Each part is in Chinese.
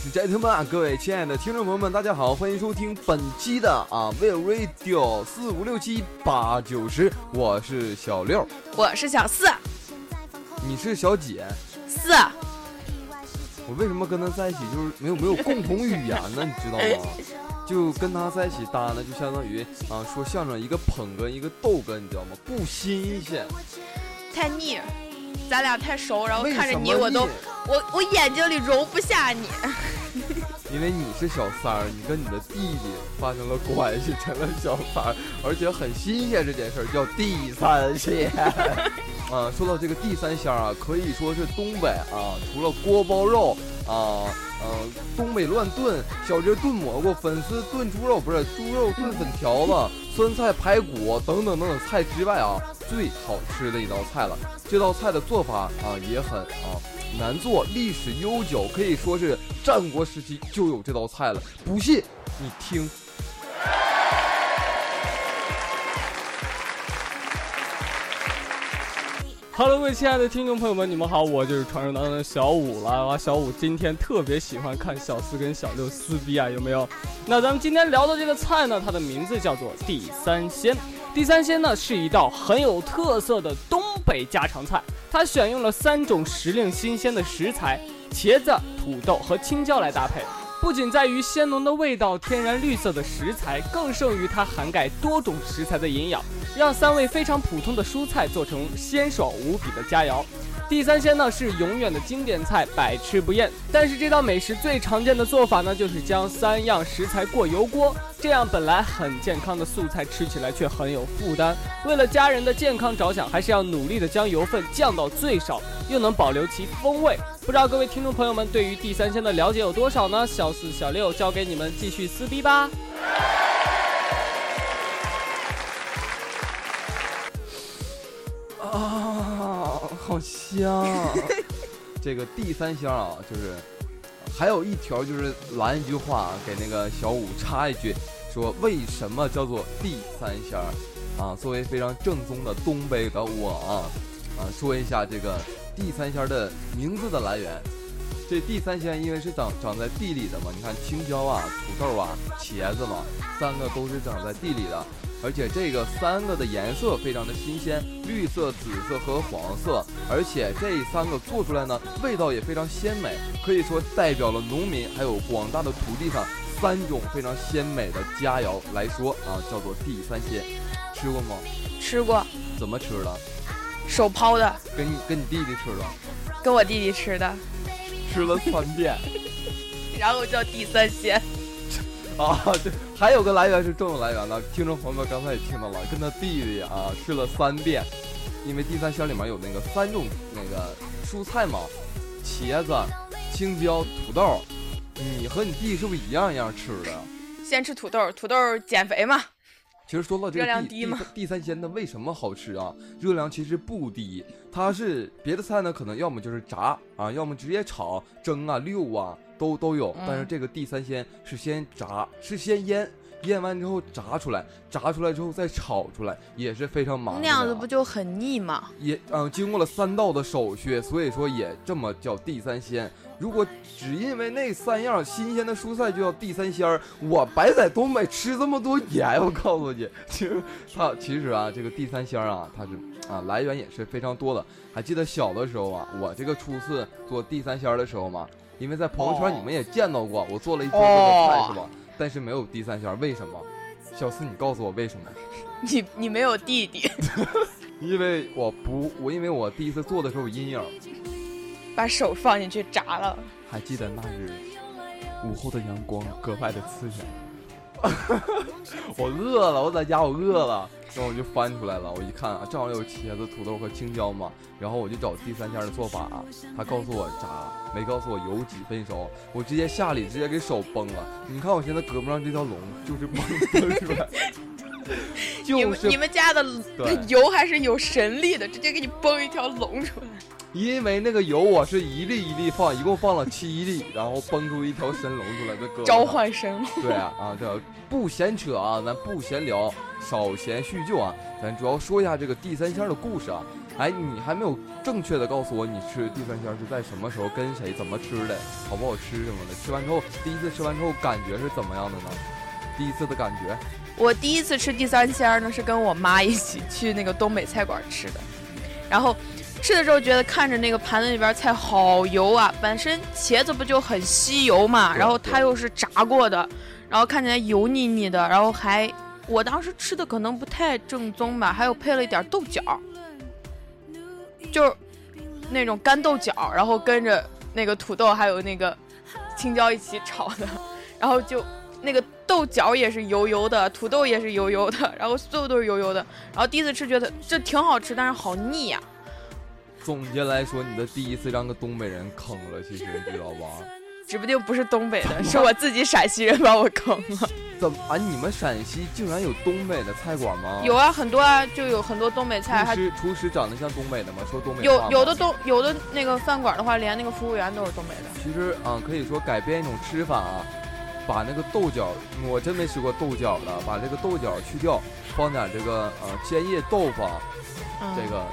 Ladies and gentlemen，各位亲爱的听众朋友们，大家好，欢迎收听本期的啊 w i l l Radio 四五六七八九十，我是小六，我是小四，你是小姐，四，我为什么跟他在一起就是没有没有共同语言呢？你知道吗？就跟他在一起搭呢，就相当于啊说相声一个捧哏一个逗哏，你知道吗？不新鲜，太腻。咱俩太熟，然后看着你，我都，我我眼睛里容不下你。因为你是小三儿，你跟你的弟弟发生了关系，成了小三儿，而且很新鲜。这件事儿叫地三鲜。啊，说到这个地三鲜啊，可以说是东北啊，除了锅包肉啊，呃，东北乱炖、小鸡炖蘑菇、粉丝炖猪肉，不是猪肉炖粉条子、酸菜排骨等等等等菜之外啊，最好吃的一道菜了。这道菜的做法啊也很啊难做，历史悠久，可以说是战国时期就有这道菜了。不信你听。Hello，各位亲爱的听众朋友们，你们好，我就是传说当中的小五了。哇，小五今天特别喜欢看小四跟小六撕逼啊，有没有？那咱们今天聊的这个菜呢，它的名字叫做地三鲜。地三鲜呢是一道很有特色的东北家常菜，它选用了三种时令新鲜的食材：茄子、土豆和青椒来搭配。不仅在于鲜浓的味道、天然绿色的食材，更胜于它涵盖多种食材的营养，让三味非常普通的蔬菜做成鲜爽无比的佳肴。地三鲜呢是永远的经典菜，百吃不厌。但是这道美食最常见的做法呢，就是将三样食材过油锅，这样本来很健康的素菜吃起来却很有负担。为了家人的健康着想，还是要努力的将油分降到最少，又能保留其风味。不知道各位听众朋友们对于地三鲜的了解有多少呢？小四、小六交给你们继续撕逼吧。香！这个地三鲜啊，就是还有一条就是拦一句话啊给那个小五插一句，说为什么叫做地三鲜啊？作为非常正宗的东北的我啊啊，说一下这个地三鲜的名字的来源。这地三鲜因为是长长在地里的嘛，你看青椒啊、土豆啊、茄子嘛，三个都是长在地里的。而且这个三个的颜色非常的新鲜，绿色、紫色和黄色。而且这三个做出来呢，味道也非常鲜美，可以说代表了农民还有广大的土地上三种非常鲜美的佳肴来说啊，叫做地三鲜。吃过吗？吃过。怎么吃的？手抛的。跟你跟你弟弟吃的？跟我弟弟吃的。吃了三遍。然后叫地三鲜。啊，对，还有个来源是正的来源呢。听众朋友们刚才也听到了，跟他弟弟啊吃了三遍，因为第三箱里面有那个三种那个蔬菜嘛，茄子、青椒、土豆。你和你弟是不是一样一样吃的？先吃土豆，土豆减肥嘛。其实说到这个地地地三鲜，的为什么好吃啊？热量其实不低，它是别的菜呢，可能要么就是炸啊，要么直接炒、蒸啊、溜啊。都都有，但是这个地三鲜是先炸，是先腌，腌完之后炸出来，炸出来之后再炒出来，也是非常麻烦。那样子不就很腻吗？也嗯，经过了三道的手续，所以说也这么叫地三鲜。如果只因为那三样新鲜的蔬菜就叫地三鲜儿，我白在东北吃这么多盐，我告诉你，其实它其实啊，这个地三鲜啊，它是啊来源也是非常多的。还记得小的时候啊，我这个初次做地三鲜的时候嘛。因为在朋友圈你们也见到过，我做了一桌子的菜是吧？但是没有第三圈，为什么？小四，你告诉我为什么？你你没有弟弟？因为我不我因为我第一次做的时候有阴影，把手放进去炸了。还记得那日午后的阳光格外的刺眼。我饿了，我在家我饿了，然后我就翻出来了。我一看啊，正好有茄子、土豆和青椒嘛。然后我就找第三家的做法，他告诉我炸，没告诉我油几分熟。我直接下里直接给手崩了。你看我现在胳膊上这条龙就是崩出来。你们你们家的油还是有神力的，直接给你崩一条龙出来。因为那个油我是一粒一粒放，一共放了七粒，然后崩出一条神龙出来的哥。召唤神龙。对啊啊，这不闲扯啊，咱不闲聊，少闲叙旧啊，咱主要说一下这个地三鲜的故事啊。哎，你还没有正确的告诉我，你吃地三鲜是在什么时候、跟谁、怎么吃的，好不好吃什么的？吃完之后，第一次吃完之后感觉是怎么样的呢？第一次的感觉？我第一次吃地三鲜呢，是跟我妈一起去那个东北菜馆吃的，然后吃的时候觉得看着那个盘子里边菜好油啊，本身茄子不就很吸油嘛，然后它又是炸过的，然后看起来油腻腻的，然后还我当时吃的可能不太正宗吧，还有配了一点豆角。就是那种干豆角，然后跟着那个土豆还有那个青椒一起炒的，然后就那个豆角也是油油的，土豆也是油油的，然后所有都是油油的。然后第一次吃觉得这挺好吃，但是好腻呀。总结来说，你的第一次让个东北人坑了，其实你知道吧？指不定不是东北的，是我自己陕西人把我坑了。怎么啊？你们陕西竟然有东北的菜馆吗？有啊，很多啊，就有很多东北菜。厨师厨师长得像东北的吗？说东北有有的东有的那个饭馆的话，连那个服务员都是东北的。其实啊，可以说改变一种吃法啊，把那个豆角，我真没吃过豆角的，把这个豆角去掉，放点这个呃煎叶豆腐，这个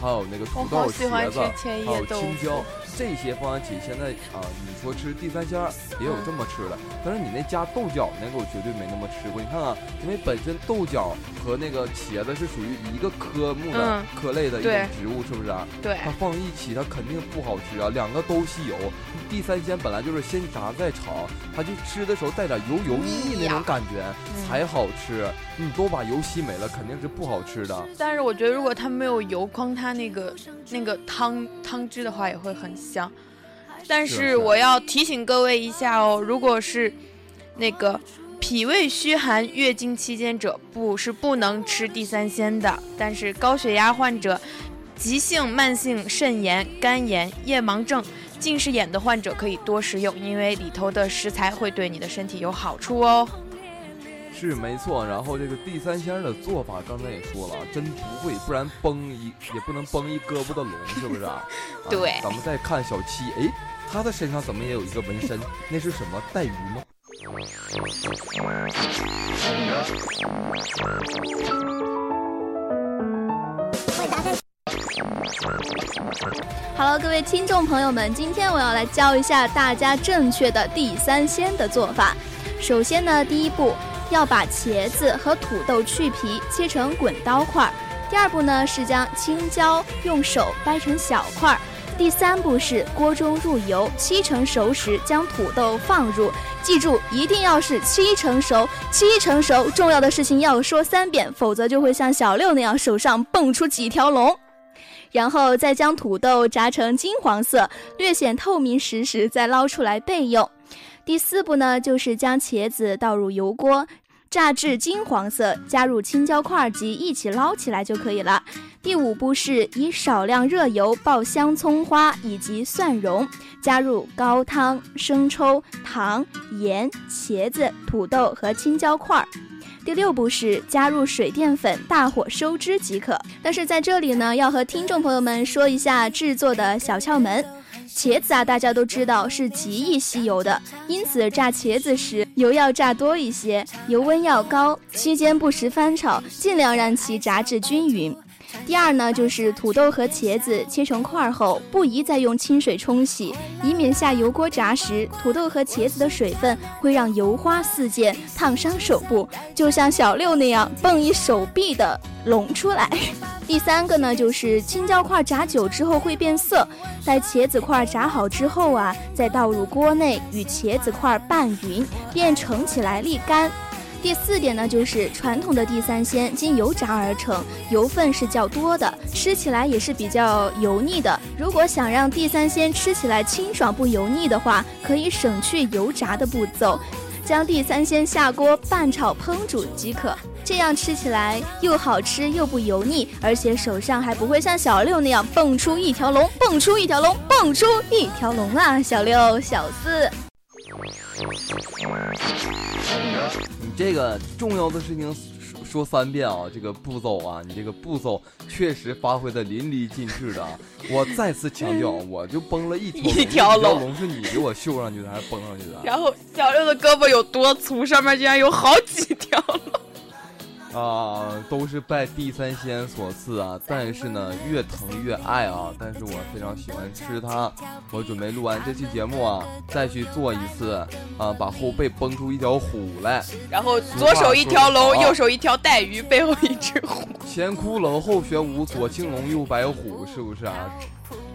还有那个土豆、茄子，还有青椒。这些放在一起，现在啊，你说吃地三鲜也有这么吃的，但是你那加豆角那个我绝对没那么吃过。你看啊，因为本身豆角和那个茄子是属于一个科目的科类的一种植物，是不是啊？对。它放一起，它肯定不好吃啊。两个都吸油，地三鲜本来就是先炸再炒，它就吃的时候带点油油腻腻那种感觉才好吃。你都把油吸没了，肯定是不好吃的。但是我觉得，如果它没有油，光它那个那个汤汤汁的话，也会很香。但是我要提醒各位一下哦，如果是那个脾胃虚寒、月经期间者，不是不能吃地三鲜的。但是高血压患者、急性慢性肾炎、肝炎、夜盲症、近视眼的患者可以多食用，因为里头的食材会对你的身体有好处哦。是没错，然后这个地三鲜的做法刚才也说了，真不会，不然崩一也不能崩一胳膊的龙，是不是啊？对。咱们再看小七，哎，他的身上怎么也有一个纹身？那是什么？带鱼吗？Hello，各位听众朋友们，今天我要来教一下大家正确的地三鲜的做法。首先呢，第一步。要把茄子和土豆去皮，切成滚刀块。第二步呢是将青椒用手掰成小块。第三步是锅中入油，七成熟时将土豆放入。记住，一定要是七成熟，七成熟。重要的事情要说三遍，否则就会像小六那样手上蹦出几条龙。然后再将土豆炸成金黄色，略显透明时时再捞出来备用。第四步呢，就是将茄子倒入油锅，炸至金黄色，加入青椒块及一起捞起来就可以了。第五步是以少量热油爆香葱花以及蒜蓉，加入高汤、生抽、糖、盐、茄子、土豆和青椒块。第六步是加入水淀粉，大火收汁即可。但是在这里呢，要和听众朋友们说一下制作的小窍门。茄子啊，大家都知道是极易吸油的，因此炸茄子时油要炸多一些，油温要高，期间不时翻炒，尽量让其炸至均匀。第二呢，就是土豆和茄子切成块后，不宜再用清水冲洗，以免下油锅炸时，土豆和茄子的水分会让油花四溅，烫伤手部，就像小六那样蹦一手臂的隆出来。第三个呢，就是青椒块炸久之后会变色，待茄子块炸好之后啊，再倒入锅内与茄子块拌匀，便盛起来沥干。第四点呢，就是传统的地三鲜经油炸而成，油分是较多的，吃起来也是比较油腻的。如果想让地三鲜吃起来清爽不油腻的话，可以省去油炸的步骤，将地三鲜下锅拌炒烹煮即可。这样吃起来又好吃又不油腻，而且手上还不会像小六那样蹦出一条龙，蹦出一条龙，蹦出一条龙啊！小六、小四。你这个重要的事情说说三遍啊，这个步骤啊，你这个步骤确实发挥的淋漓尽致的。我再次强调，我就崩了一条 一条龙，龙是你给我绣上去的还是崩上去的？然后小六的胳膊有多粗，上面竟然有好几条龙。啊，都是拜地三仙所赐啊！但是呢，越疼越爱啊！但是我非常喜欢吃它。我准备录完这期节目啊，再去做一次啊，把后背崩出一条虎来。然后左手一条龙，右手一条带鱼，背后一只虎。前骷髅后玄武，左青龙右白虎，是不是啊？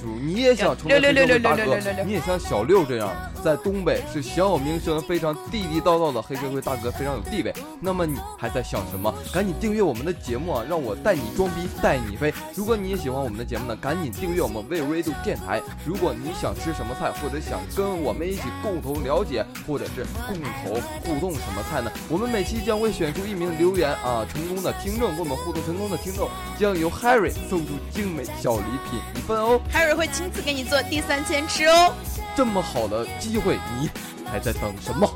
你也想成为黑社会大哥？你也像小六这样，在东北是小有名声、非常地地道道的黑社会大哥，非常有地位。那么你还在想什么？赶紧订阅我们的节目啊，让我带你装逼带你飞。如果你也喜欢我们的节目呢，赶紧订阅我们 We Radio 电台。如果你想吃什么菜，或者想跟我们一起共同了解，或者是共同互动什么菜呢？我们每期将会选出一名留言啊成功的听众，跟我们互动成功的听众将由 Harry 送出精美小礼品一份哦。Harry 会亲自给你做第三千吃哦！这么好的机会，你还在等什么？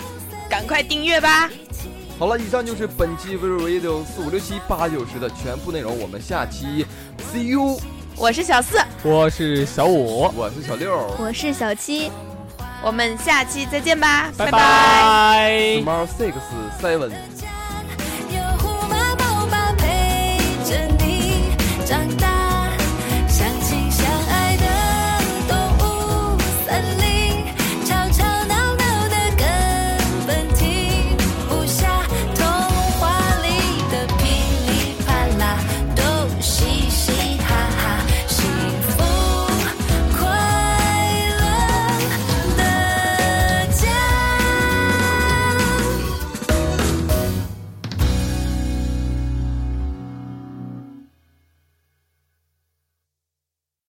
赶快订阅吧！好了，以上就是本期 v r a d i o 四五六七八九十的全部内容。我们下期 see you。我是小四，我是小五，我是小六，我是小七。我们下期再见吧，拜拜。Tomorrow six seven。